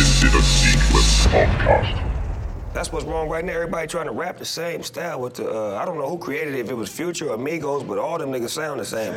Infinite Sequence Podcast. That's what's wrong right now. Everybody trying to rap the same style with the. Uh, I don't know who created it, if it was Future or Migos, but all them niggas sound the same.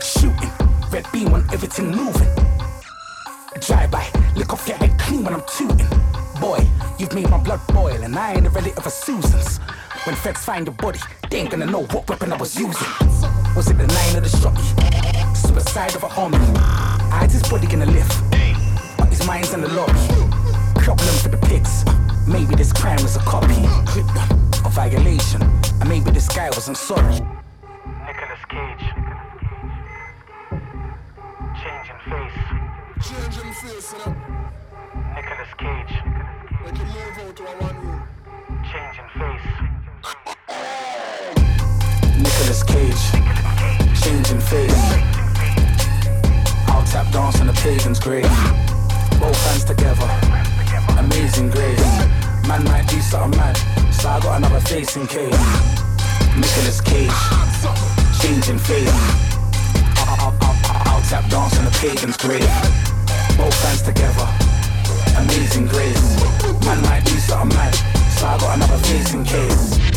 Shooting, red beam on everything moving. Drive by, lick off your head clean when I'm tooting. Boy, you've made my blood boil, and I ain't a relative of Susan's. When feds find the body, they ain't gonna know what weapon I was using. Was it the nine or the shotty? Suicide of a homie. I his body gonna lift, but his mind's in the lobby. Problem for the pigs. Maybe this crime was a copy, a violation, and maybe this guy wasn't sorry. Nicolas Cage. Changing face. Changing face, you know. Nicolas Cage. Like you move out to a one room. Changing face. Nicolas Cage, changing face. I'll tap dance on the pagan's grave. Both hands together, amazing grace. Man might do something mad, so I got another face in case. Nicolas Cage, changing face. I'll tap dance on the pagan's grave. Both hands together, amazing grace. Man might do something mad, so I got another face in case.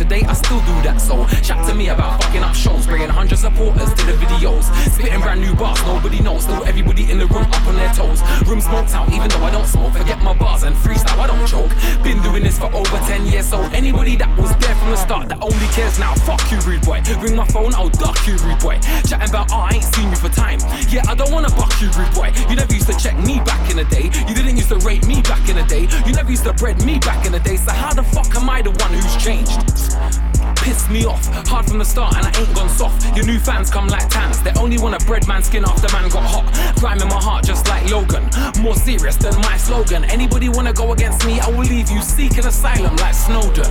Today I still do that. So chat to me about fucking up shows, spraying hundreds supporters to the videos. Spitting brand new bars, nobody knows. Still everybody in the room up on their toes. Room smoked out, even though I don't smoke. Forget my bars and freestyle, I don't choke. Been doing this for over 10 years, so anybody that was there from the start that only cares now, fuck you, rude boy. Ring my phone, I'll duck you, rude boy. Chatting about, oh, I ain't seen you for time. Yeah, I don't wanna buck you, rude boy. You never used to check me back in the day. You didn't used to rate me back in the day. You never used to bread me back in the day. So how the fuck am I the one who's changed? Piss me off, hard from the start, and I ain't gone soft. Your new fans come like tans. They only want a bread man skin after man got hot. Grime in my heart, just like Logan. More serious than my slogan. Anybody wanna go against me, I will leave you seeking asylum like Snowden.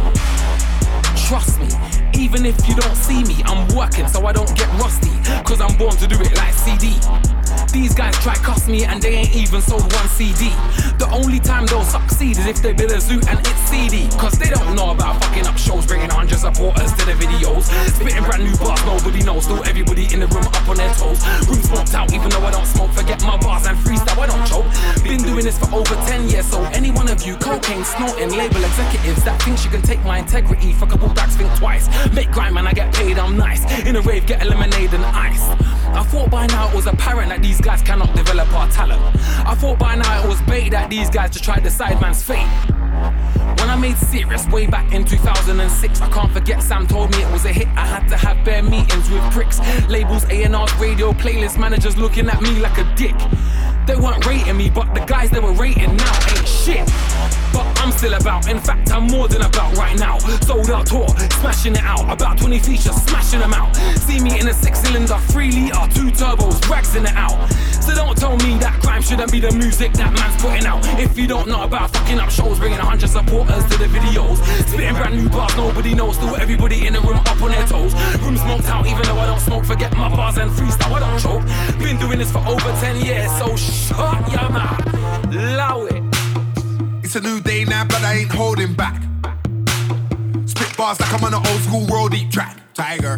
Trust me, even if you don't see me, I'm working so I don't get rusty. Cause I'm born to do it like CD. These guys try cuss me and they ain't even sold one CD. The only time they'll succeed is if they build a zoo and it's CD. Cause they don't know about fucking up shows, bringing hundred supporters to the videos. Spitting brand new bars, nobody knows. Still everybody in the room up on their toes. Room smoked out, even though I don't smoke. Forget my bars and freestyle, I don't choke. Been doing this for over 10 years, so any one of you cocaine snorting label executives that thinks you can take my integrity for a couple bags, think twice. Make grime and I get paid, I'm nice. In a rave, get a lemonade and ice. I thought by now it was apparent that these guys cannot develop our talent. I thought by now it was bait that these guys just tried to side man's fate. When I made serious way back in 2006, I can't forget Sam told me it was a hit. I had to have bare meetings with pricks, labels, A&R's, radio, playlist managers looking at me like a dick. They weren't rating me, but the guys they were rating now ain't shit. But I'm still about, in fact, I'm more than about right now. Sold out tour, smashing it out. About 20 features, smashing them out. See me in a six cylinder, three litre, two turbos, ragsing it out. So don't tell me that crime shouldn't be the music that man's putting out. If you don't know about fucking up shows, bringing 100 supporters to the videos. Spitting brand new bars, nobody knows. Still everybody in the room up on their toes. Room smoked out, even though I don't smoke. Forget my bars and freestyle, I don't choke. Been doing this for over 10 years, so shut your mouth. Allow it. It's a new day now, but I ain't holding back. Spit bars like I'm on an old school road deep track. Tiger.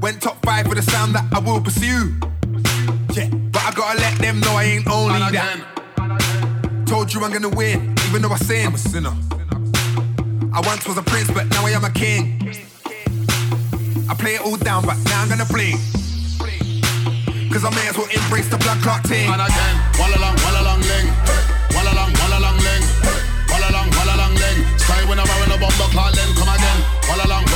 Went top five for the sound that I will pursue. Yeah, but I gotta let them know I ain't only that. Told you I'm gonna win, even though I sin. I'm a sinner. I once was a prince, but now I am a king. I play it all down, but now I'm gonna bling. Cause I may as well embrace the blood clot thing. And again, walla long, walla long ling. Bomber clot then come again. Walla long,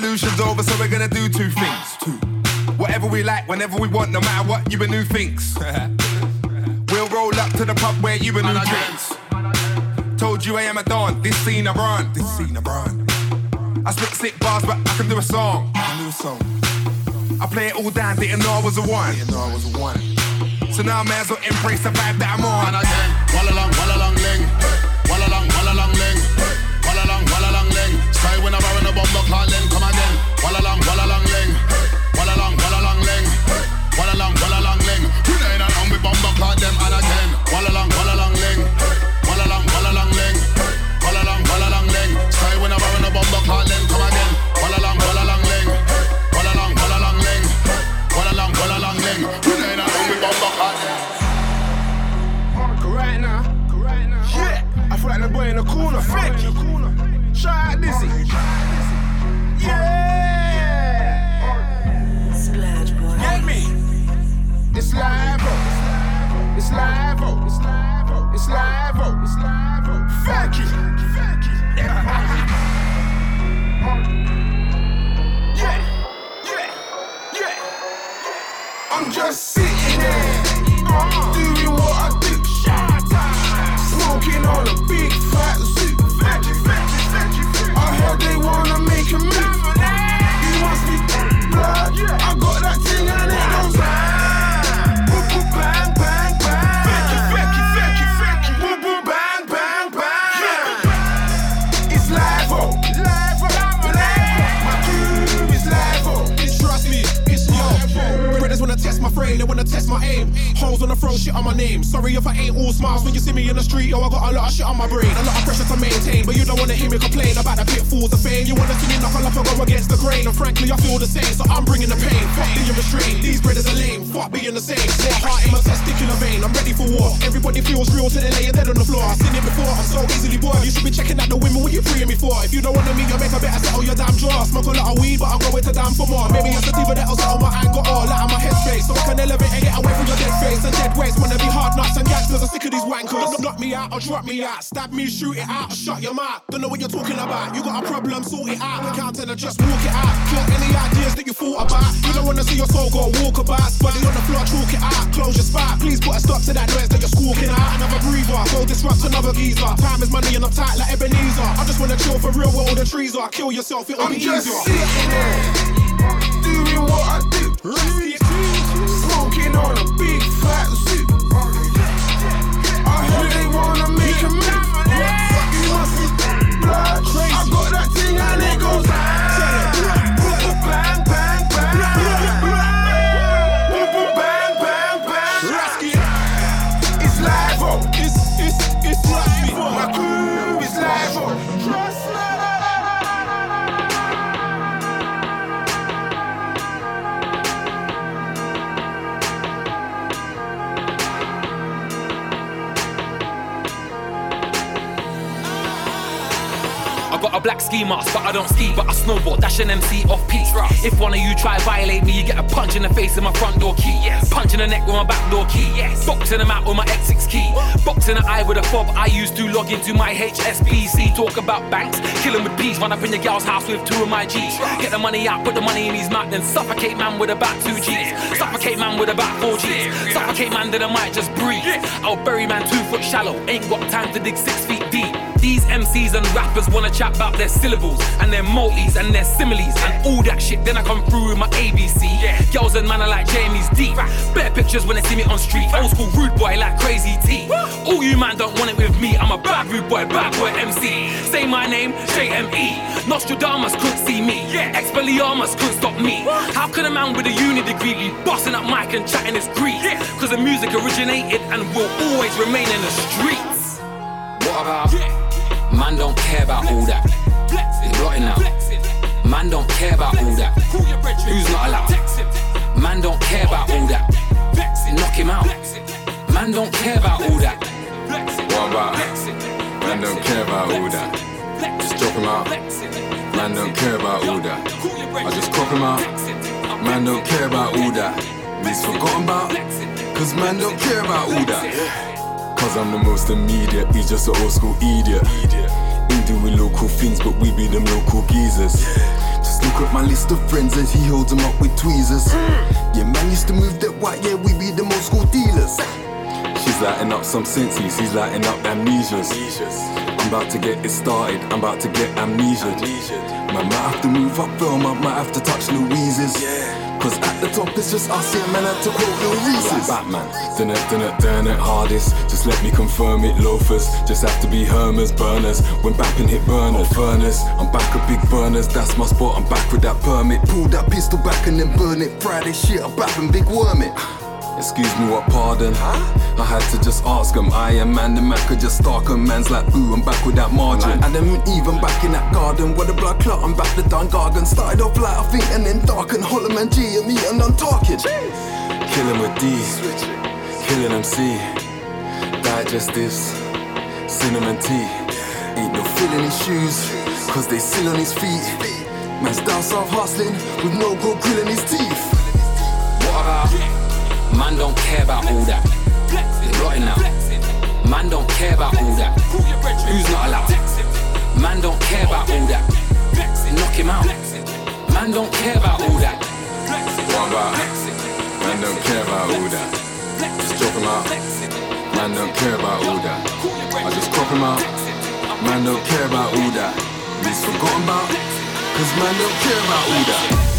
revolution's over, so we're gonna do two things. Two. Whatever we like, whenever we want, no matter what, you a new things. we'll roll up to the pub where you new And again. drinks. Told you I am a don, this scene I run. This scene I run. I spit sick bars, but I can do a song. I can do a song. I play it all down, didn't know I was a one. Didn't know I was a one. So now I may as well embrace the vibe that I'm on. And again, walla long, walla long ling. Walla long, walla long ling. Walla long, walla long ling. Sky when I'm wearing a bomber clot then about. You got a problem, sort it out. Can't tell her, just walk it out. Kill any ideas that you thought about. You don't wanna see your soul go walkabouts. Body on the floor, chalk it out. Close your spot. Please put a stop to that noise that you're squawking out. Another breather, go disrupt another geezer. Time is money and I'm tight like Ebenezer. I just wanna chill for real where all the trees are. Kill yourself, it'll I'm be just easier. sitting there, doing what I do. Smoking on a big fat zoo. I heard they wanna make a move. You must be blood. I got that thing and it goes bang, ski mask, but I don't ski, but I snowboard. Dash an MC off peak. If one of you try violate me, you get a punch in the face with my front door key. Punch in the neck with my back door key. Boxing them out with my X6 key. Boxing the eye with a fob I used to log into my HSBC. Talk about banks, kill 'em with peas. Run up in your gal's house with two of my G's. Get the money out, put the money in his mouth, then suffocate man with about two G's. Suffocate man with about four G's. Suffocate man, then I might just breathe. I'll bury man two foot shallow. Ain't got time to dig six feet deep. These MCs and rappers wanna chat about their syllables and their multis and their similes and all that shit. Then I come through with my ABC. Girls and man are like Jamie's deep. Better pictures when they see me on street. Old school rude boy like Crazy T. All you man don't want it with me. I'm a bad rude boy, bad boy MC. Say my name, JME. Nostradamus couldn't see me. Expelliarmus couldn't stop me. How could a man with a uni degree be bossing up mic and chatting his grease? Cause the music originated and will always remain in the streets. What about? Man don't care about all that. It's blotting out. Man don't care about all that. Who's not allowed? Man don't care about all that. Knock him out. Man don't care about all that. What about? Man don't care about all that. Just drop him out. Man don't care about all that. I just crop him out. Man don't care about all that. He's forgotten about. Cause man don't care about all that. Cause I'm the most immediate, he's just an old school idiot. He doing local things, but we be them local geezers. Just look at my list of friends and he holds them up with tweezers. Yeah, man used to move that white, yeah, we be the old school dealers. She's lighting up some senses, he's lighting up amnesias. I'm about to get it started, I'm about to get amnesia. Man, might have to move up film, I might have to touch Louise's. Cause at the top it's just us, yeah, man, to quote Lil Reese's. Batman, done it, done it, done it hardest. Just let me confirm it, loafers. Just have to be Hermers, burners. When bapping hit burners, furnace. I'm back with big burners, that's my spot, I'm back with that permit. Pull that pistol back and then burn it. Friday shit, I'm back and big worm it. Excuse me, what pardon? Huh? I had to just ask him. I am man, the man could just stalk him. Man's like, ooh, I'm back with that margin. And then even back in that garden where the blood clot, I'm back the Dun Gargan. Started off light, I think, and then dark and Hollow Man G and me and I'm talking. Killing with D, killing MC, digestives, cinnamon tea. Ain't no feeling his shoes, cause they still on his feet. Man's down south hustling with no gold grilling his teeth. What? Man don't care about all that. It's blotting out. Man don't care about all that. Who's not allowed? Man don't care about all that. Knock him out. Man don't care about all that. What about? Man don't care about all that. Just drop him out. Man don't care about all that. I just crop him out. Man don't care about all that. He's forgotten about. Cause man don't care about all that.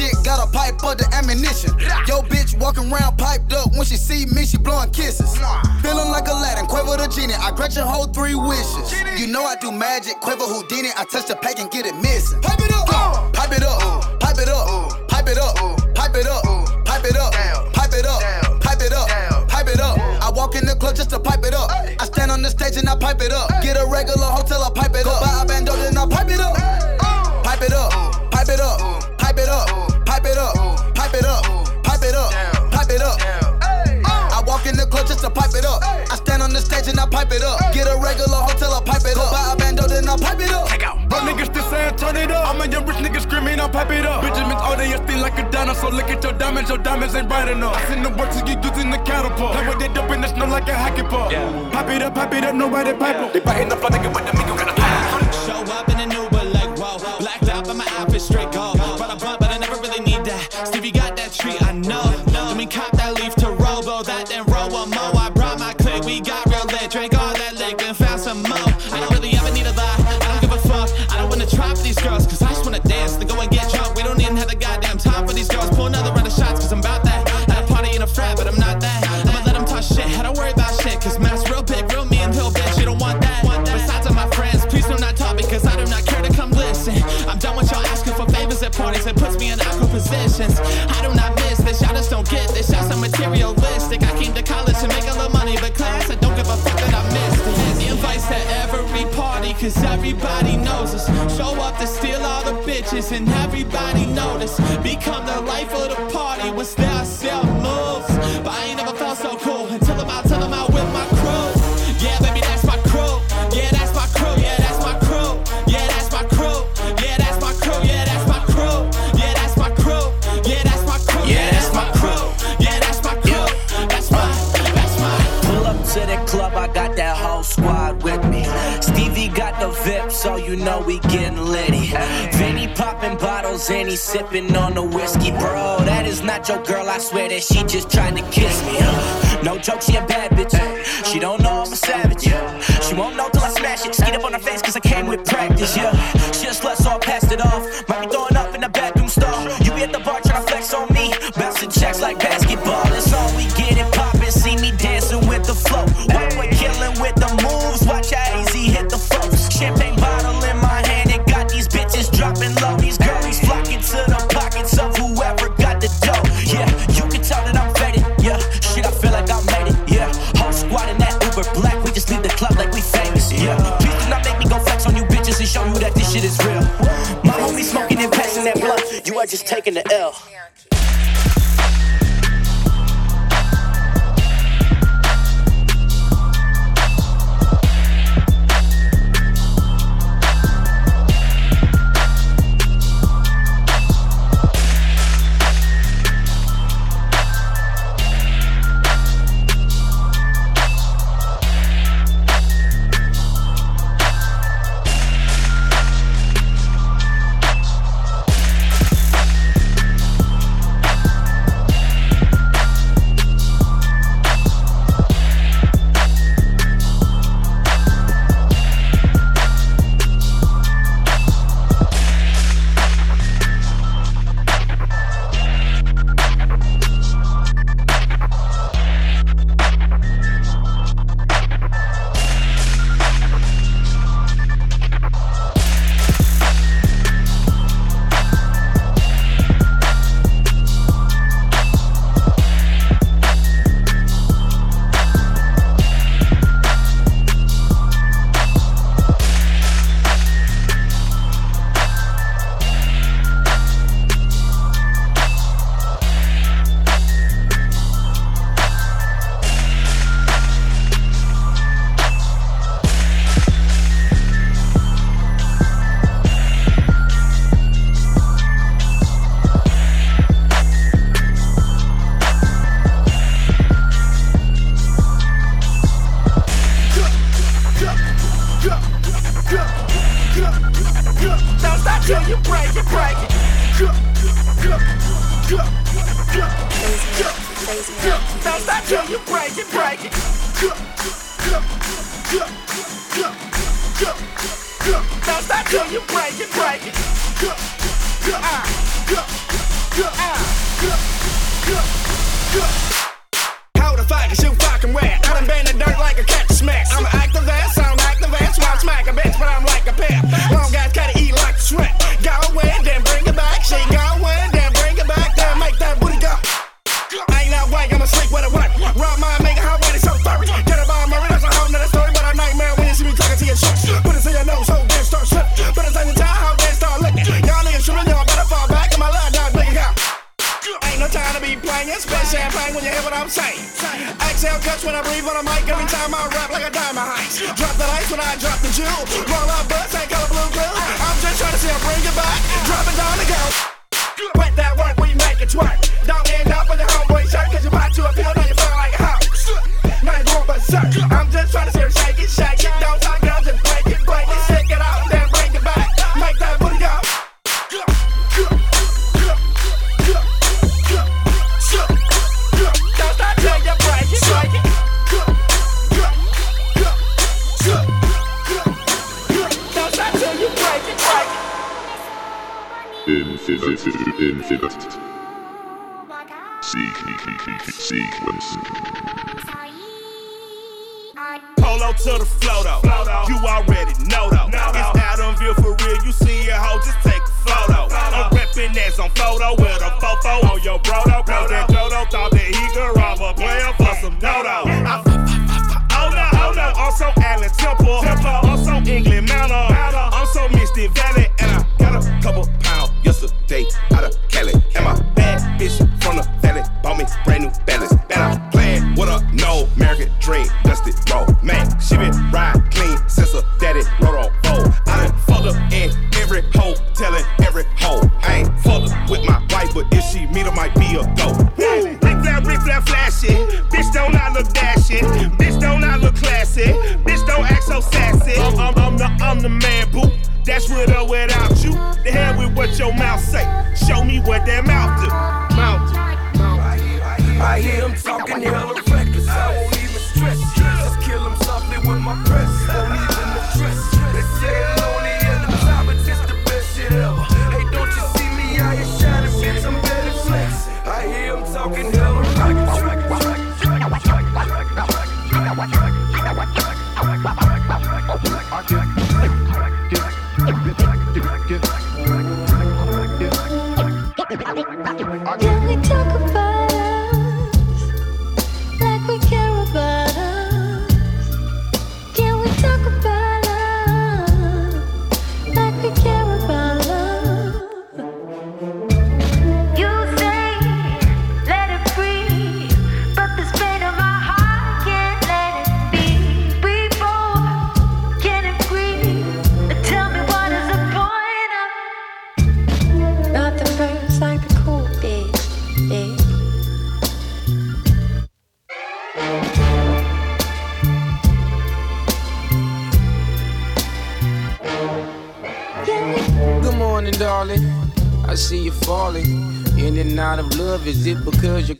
Shit, gotta pipe up the ammunition. Yo bitch walking around piped up. When she see me, she blowing kisses. Feeling like Aladdin, Quavo the genie. I grant your whole three wishes. You know I do magic, Quavo Houdini. I touch the pack and get it missing. Pipe it up, Uh. pipe it up, pipe it up, pipe it up, pipe it up, pipe it up, pipe it up, pipe it up, pipe it up. I walk in the club just to pipe it up. I stand on the stage and I pipe it up. Get a regular screaming, I'll pipe it up. Bitches Benjamins all day, still like a dinosaur. Look at your diamonds, your diamonds ain't bright enough. I seen the work to get using the catapult. Play with that dope in the snow like a hockey puck. Pop it up, pop it up, nobody pipe up. They biting the floor, nigga, with the me, you gotta pipe Show up in an Uber like whoa, blacked out, but my outfit straight gold. Brought a blunt, but I never really need that. Stevie got that treat, I know. Let me cop that leaf to robo that, then roll one more. I brought my clique, we got real lit. Drank all everybody notice. Become the life of the party when style sell moves. But I ain't never felt so cool until I'm out, till I'm out with my crew. Yeah, baby, that's my crew. Yeah, that's my crew. Yeah, that's my crew. Yeah, that's my crew. Yeah, that's my crew. Yeah, that's my crew. Yeah, that's my crew. Yeah, that's my crew. Yeah, that's my crew. Yeah, that's my crew. That's my, that's my. Pull up to the club, I got that whole squad with me. Stevie got the VIP, so you know we getting litty. Popping bottles and he sipping on the whiskey, bro. That is not your girl, I swear that she just trying to kiss me. huh? No joke, she a bad bitch. She don't know I'm a savage. She won't know till I smash it. Skeet up on her face, cause I came with practice, yeah. You are just taking the L. Like we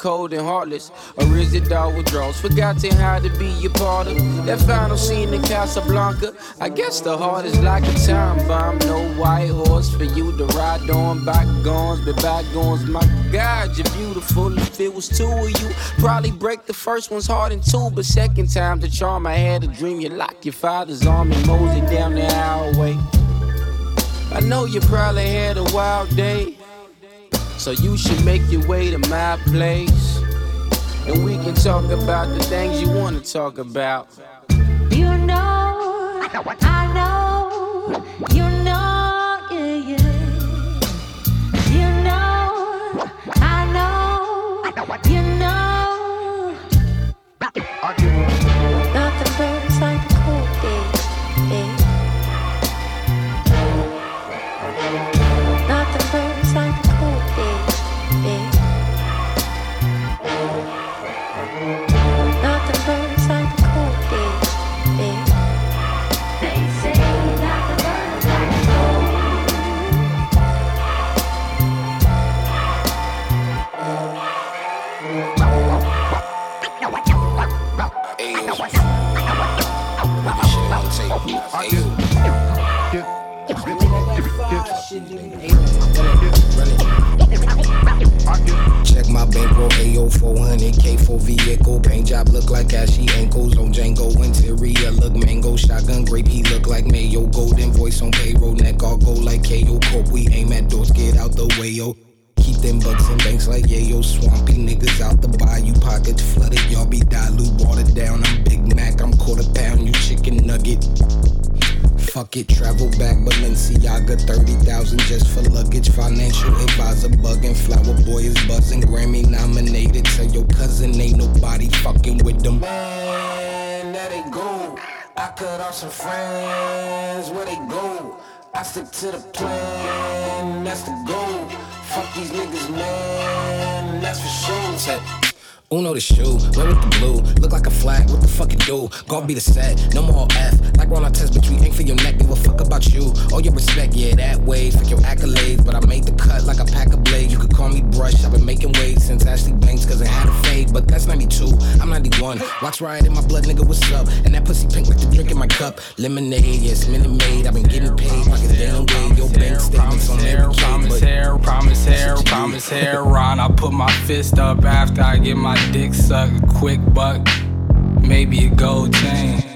cold and heartless? Or is it all withdrawals? Forgotten how to be your part of that final scene in Casablanca. I guess the heart is like a time bomb. No white horse for you to ride on. Bygones, but bygones, my God, you're beautiful. If it was two of you, probably break the first one's heart in two. But second time, the charm I had a dream. You lock your father's arm and mosey down the alleyway. I know you probably had a wild day. So you should make your way to my place. And we can talk about the things you wanna talk about. You know, I know, you bankroll, AO 400K for vehicle. Paint job look like ashy ankles on Django. Interior look mango. Shotgun grape, he look like mayo. Golden voice on payroll. Neck all go like KO. Corp, we aim at doors, get out the way, yo. Keep them bucks in banks like yeah, yo. Swampy niggas out the bayou. Pockets flooded, y'all be dilute. Watered down, I'm Big Mac. I'm quarter pound, you chicken nugget. Fuck it, travel back Balenciaga, 30,000 just for luggage. Financial advisor bugging, flower boy is buzzing. Grammy nominated. Tell your cousin ain't nobody fucking with them. Man, there they go. I cut off some friends, where they go? I stick to the plan, that's the goal. Fuck these niggas, man, that's for sure. Uno the shoe, red with the blue, look like a flag, what the fuck it do? God be the set, no more F, like I test, but you ain't for your neck, give a fuck about you. All your respect, yeah, that way, fuck your accolades, but I made the cut like a pack of blades. You could call me Brush, I've been making waves since Ashley Banks, cause it had a fade, but that's 92, I'm 91. Watch riot in my blood, nigga, what's up? And that pussy pink like the drink in my cup. Lemonade, yes, Minute Maid. I've been getting paid like a damn way. Your bank statements on every Promise hair, promise hair, promise hair. Ron, I put my fist up after I get my dick sucked. Quick buck, maybe a gold chain.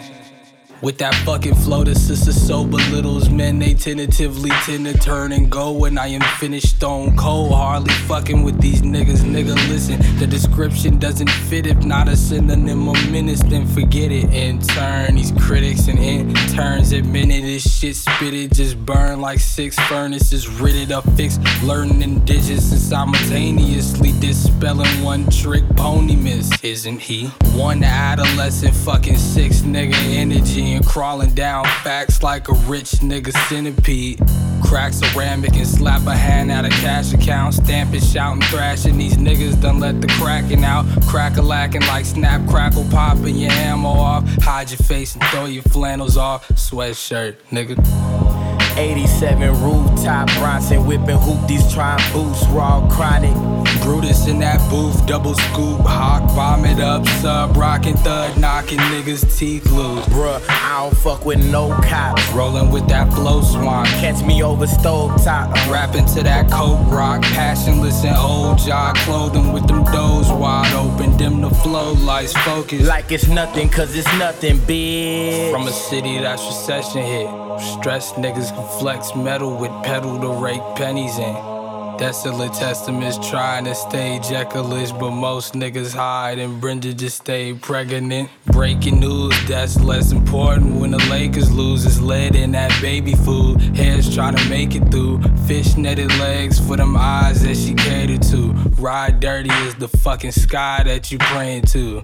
With that fucking flow, the sister so belittles men. They tentatively tend to turn and go when I am finished stone cold. Hardly fucking with these niggas, nigga. Listen, the description doesn't fit. If not a synonym of menace, then forget it. In turn, these critics and interns admitted this shit spitted just burn like six furnaces. Ridded up, fixed, learning digits and simultaneously dispelling one trick pony miss. Isn't he? One adolescent fucking six nigga energy and crawling down facts like a rich nigga centipede. Crack ceramic and slap a hand out of cash account. Stamping, shouting, thrashing. These niggas done let the cracking out. Crack a lacking like snap, crackle, popping your ammo off. Hide your face and throw your flannels off. Sweatshirt, nigga. 87 rooftop, Bronson whipping hoop, these trying boost, raw chronic. Brutus in that booth, double scoop, hawk, vomit up, sub, rockin' thud, knocking niggas' teeth loose. Bruh, I don't fuck with no cops. Rolling with that flow swan. Catch me over stove top. Rapping to that coke rock, passionless and old jock clothing with them doors wide open. Dim the flow lights focus. Like it's nothing, cause it's nothing, bitch. From a city that's recession hit. Stressed niggas can flex metal with pedal to rake pennies in. Desolate testaments trying to stay Jekyll-ish, but most niggas hide and Brenda just stay pregnant. Breaking news, that's less important when the Lakers lose. It's lead in that baby food. Heads trying to make it through. Fish netted legs for them eyes that she catered to. Ride dirty is the fucking sky that you praying to.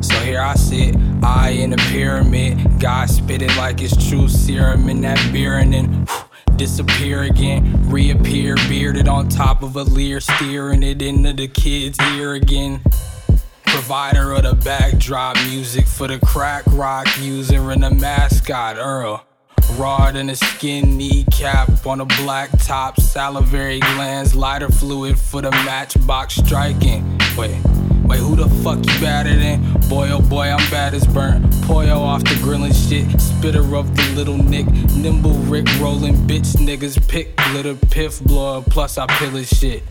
So here I sit, eye in a pyramid. God spit it like it's true serum in that beer and then whew, disappear again. Reappear bearded on top of a leer, steering it into the kid's ear again. Provider of the backdrop music for the crack rock user and the mascot Earl. Raw than a skinny cap on a black top. Salivary glands, lighter fluid for the matchbox striking. Wait, wait, who the fuck you better than? Boy, oh boy, I'm bad as burnt. Poyo off the grilling shit. Spitter of the little Nick. Nimble Rick rolling bitch niggas. Pick glitter, piff blower. Plus I pillage shit.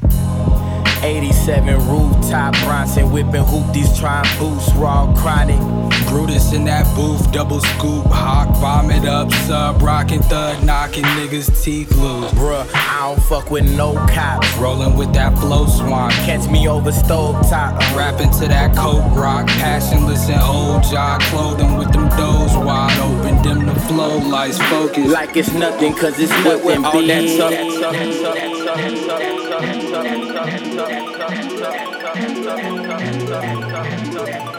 87 rooftop, Bronson whipping hoopties, trying boost, raw chronic. Brutus in that booth, double scoop, hawk, vomit up, sub, rockin' thug, knocking niggas' teeth loose. Bruh, I don't fuck with no cops. Rolling with that flow swan. Catch me over stove top. Rapping to that coke rock, passionless and old jaw clothing with them doors wide open, dim the flow lights focus. Like it's nothing, cause it's nothing all that big. Thank you.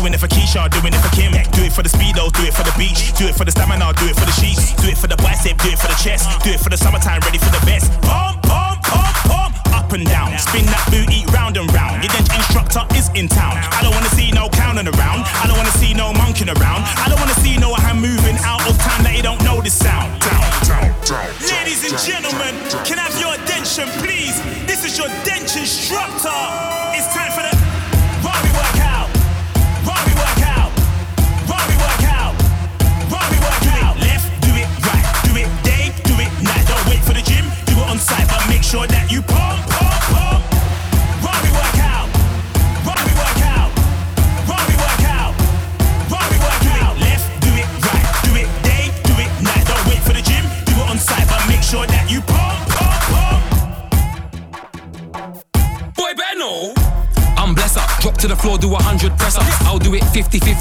Doing it for Keisha, doing it for Kim. Do it for the speedos, do it for the beach. Do it for the stamina, do it for the sheets. Do it for the bicep, do it for the chest. Do it for the summertime, ready for the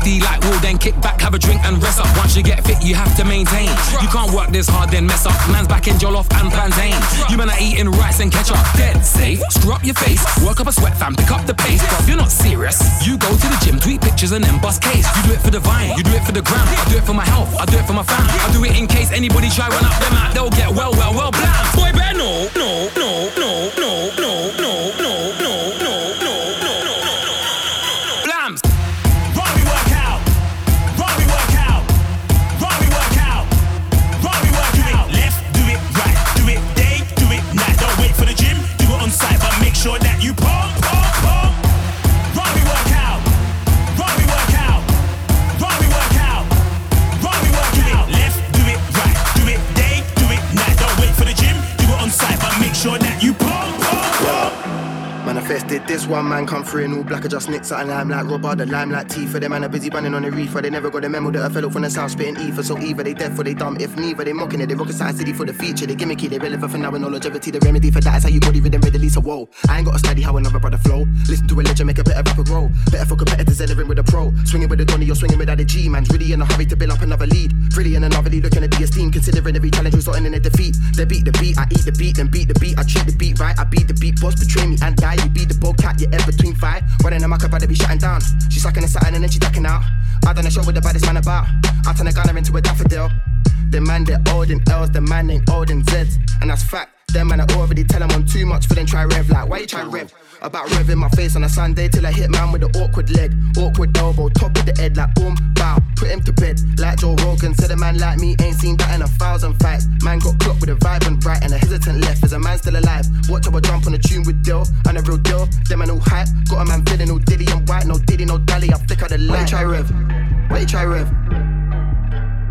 steady like wool, then kick back, have a drink and rest up. Once you get fit, you have to maintain. You can't work this hard, then mess up. Man's back in jollof and plantain. You men are eating rice and ketchup. Dead safe. Screw up your face. Work up a sweat, fam. Pick up the pace. Bruv, you're not serious. You go to the gym, tweet pictures, and then bust case. You do it for the vine. You do it for the gram. I do it for my health. I do it for my fam. I do it in case anybody try run up them out. They'll get well, well, well, blam. Boy, better no, no, no, no, no, no, no. This one man come through in all black, I just out and lime like rubber, the lime like tea for them man are busy banning on the reefer. They never got a memo that I fell up from the south spitting ether. So either they deaf or they dumb. If neither, they mocking it. They rock a city for the feature. They gimmicky, they relevant for now and all longevity. The remedy for that is how you body rhythm readily. So whoa, I ain't got to study how another brother flow. Listen to a legend, make a better rapper grow. Better for competitors, entering with a pro. Swinging with a Donny, you're swinging without a G. Man's really in a hurry to build up another lead. Really in another lead, looking at the esteem. Considering every challenge resulting in a defeat. They beat the beat, I eat the beat, then beat the beat. I treat the beat right, I beat the beat. Boss betray me and die. You beat the bobcat, you're in between fight. Running a mic about to be shutting down. She sucking the satin and then she ducking out. I done a show with the baddest man about. I turn a gunner into a daffodil. The man they're old in L's, the man ain't old in Z's. And that's fact. Them man are already tell them on too much for them try rev. Like, why you try rev? About revving my face on a Sunday till I hit man with the awkward leg, awkward elbow, top of the head like boom, bow. Put him to bed like Joe Rogan. Said a man like me ain't seen that in a thousand fights. Man got clocked with a vibrant right and a hesitant left. Is a man still alive? Watch how I jump on a tune with Dill and a real deal. Them man all hype. Got a man feeling no diddy and white, no diddy, no dally. I flicker the light. Wait, try rev. Wait, try rev.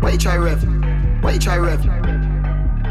Wait, try rev. Wait, try rev.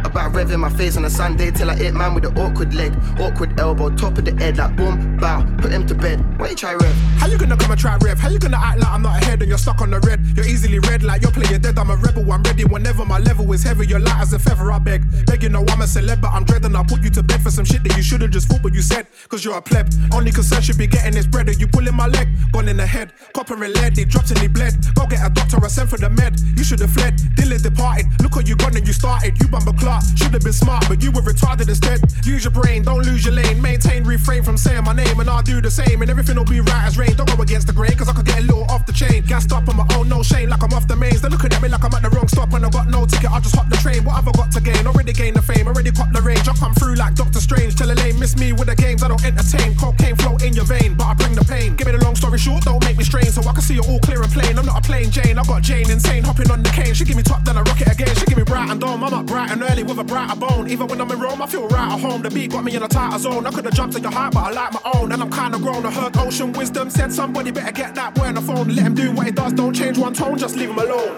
About revving my face on a Sunday till I hit man with an awkward leg, awkward elbow, top of the head, like boom, bow, put him to bed. Wait, try rev. How you gonna come and try rev? How you gonna act like I'm not ahead and you're stuck on the red? You're easily red like you're playing dead. I'm a rebel, I'm ready whenever my level is heavy. You're light as a feather, I beg. Beg you know I'm a celeb, but I'm dreading. I'll put you to bed for some shit that you should've just thought, but you said, cause you're a pleb. Only concern should be getting this bread. Are you pulling my leg? Gone in the head, copper and lead, they dropped and they bled. Go get a doctor, I sent for the med. You should've fled, Dylan departed. Look what you gone and you started. You bumper should've been smart, but you were retarded instead. Use your brain, don't lose your lane. Maintain, refrain from saying my name, and I'll do the same. And everything will be right as rain. Don't go against the grain, cause I could get a little off the chain. Gassed up on my own, no shame, like I'm off the mains. They're looking at me like I'm at the wrong stop, and I got no ticket. I'll just hop the train. What have I got to gain? Already gained the fame, already caught the range. I come through like Doctor Strange. Tell a lame, miss me with the games, I don't entertain. Cocaine flow in your vein, but I bring the pain. Give me the long story short, don't make me strain, so I can see it all clear and plain. I'm not a plain Jane, I got Jane insane, hopping on the cane. She give me top, then I rock it again. She give me bright and dome. I'm up bright and early with a brighter bone. Even when I'm in Rome, I feel right at home. The beat got me in a tighter zone. I could have jumped in your heart, but I like my own. And I'm kinda grown. I heard ocean wisdom said somebody better get that boy on the phone. Let him do what he does. Don't change one tone, just leave him alone.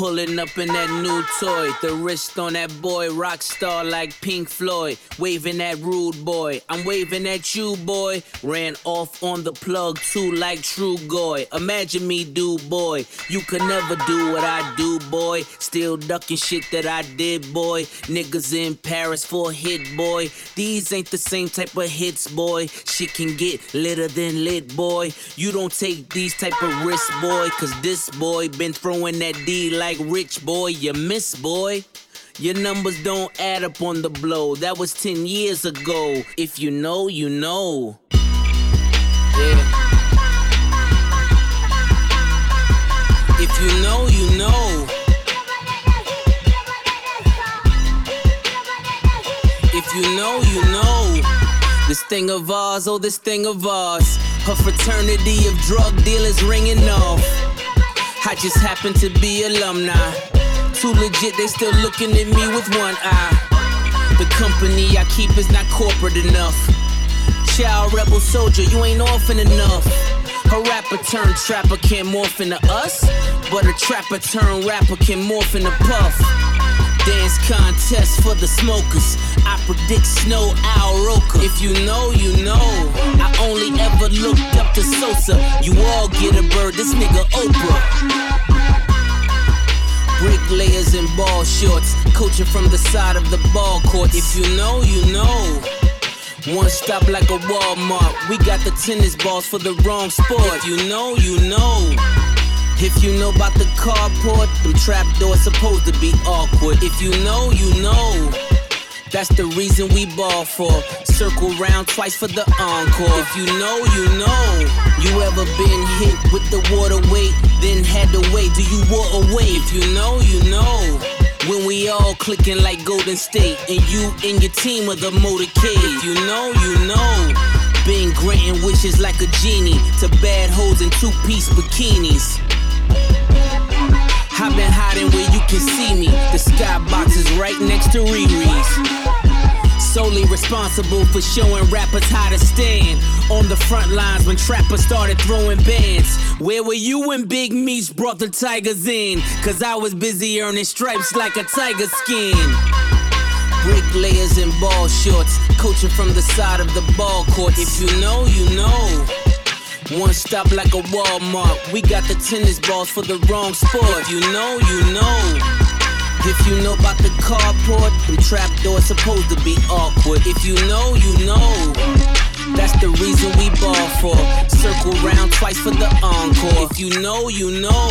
Pulling up in that new toy, the wrist on that boy, rock star like Pink Floyd. Waving that rude boy, I'm waving at you, boy. Ran off on the plug too, like True Goy. Imagine me, do boy. You could never do what I do, boy. Still ducking shit that I did, boy. Niggas in Paris for hit, boy. These ain't the same type of hits, boy. Shit can get litter than lit, boy. You don't take these type of risks, boy. Cause this boy been throwing that D like rich boy. You miss, boy. Your numbers don't add up on the blow. That was 10 years ago. If you know, you know. Yeah. If you know, you know. If you know, you know. This thing of ours, oh, this thing of ours. A fraternity of drug dealers ringing off. I just happen to be alumni. Too legit, they still looking at me with one eye. The company I keep is not corporate enough. Child rebel soldier, you ain't orphan enough. A rapper turned trapper can't morph into us, but a trapper turned rapper can morph into puff. Dance contest for the smokers. I predict snow Al Roker. If you know, you know. I only ever looked up to Sosa. You all get a bird, this nigga Oprah. Bricklayers in ball shorts, coaching from the side of the ball court. If you know, you know. One stop like a Walmart. We got the tennis balls for the wrong sport. If you know, you know. If you know about the carport, them trap doors supposed to be awkward. If you know, you know. That's the reason we ball for. Circle round twice for the encore. If you know, you know. You ever been hit with the water weight, then had to wait? Do you walk away? If you know, you know. When we all clicking like Golden State, and you and your team are the motorcade. If you know, you know. Been granting wishes like a genie to bad hoes in two piece bikinis. I've been hiding where you can see me. The skybox is right next to Riri's. Solely responsible for showing rappers how to stand on the front lines when trappers started throwing bands. Where were you when Big Meech brought the Tigers in? Cause I was busy earning stripes like a tiger skin. Bricklayers in ball shorts, coaching from the side of the ball court. If you know, you know. One stop like a Walmart. We got the tennis balls for the wrong sport. If you know, you know. If you know about the carport, them trap doors supposed to be awkward. If you know, you know. That's the reason we ball for. Circle round twice for the encore. If you know, you know.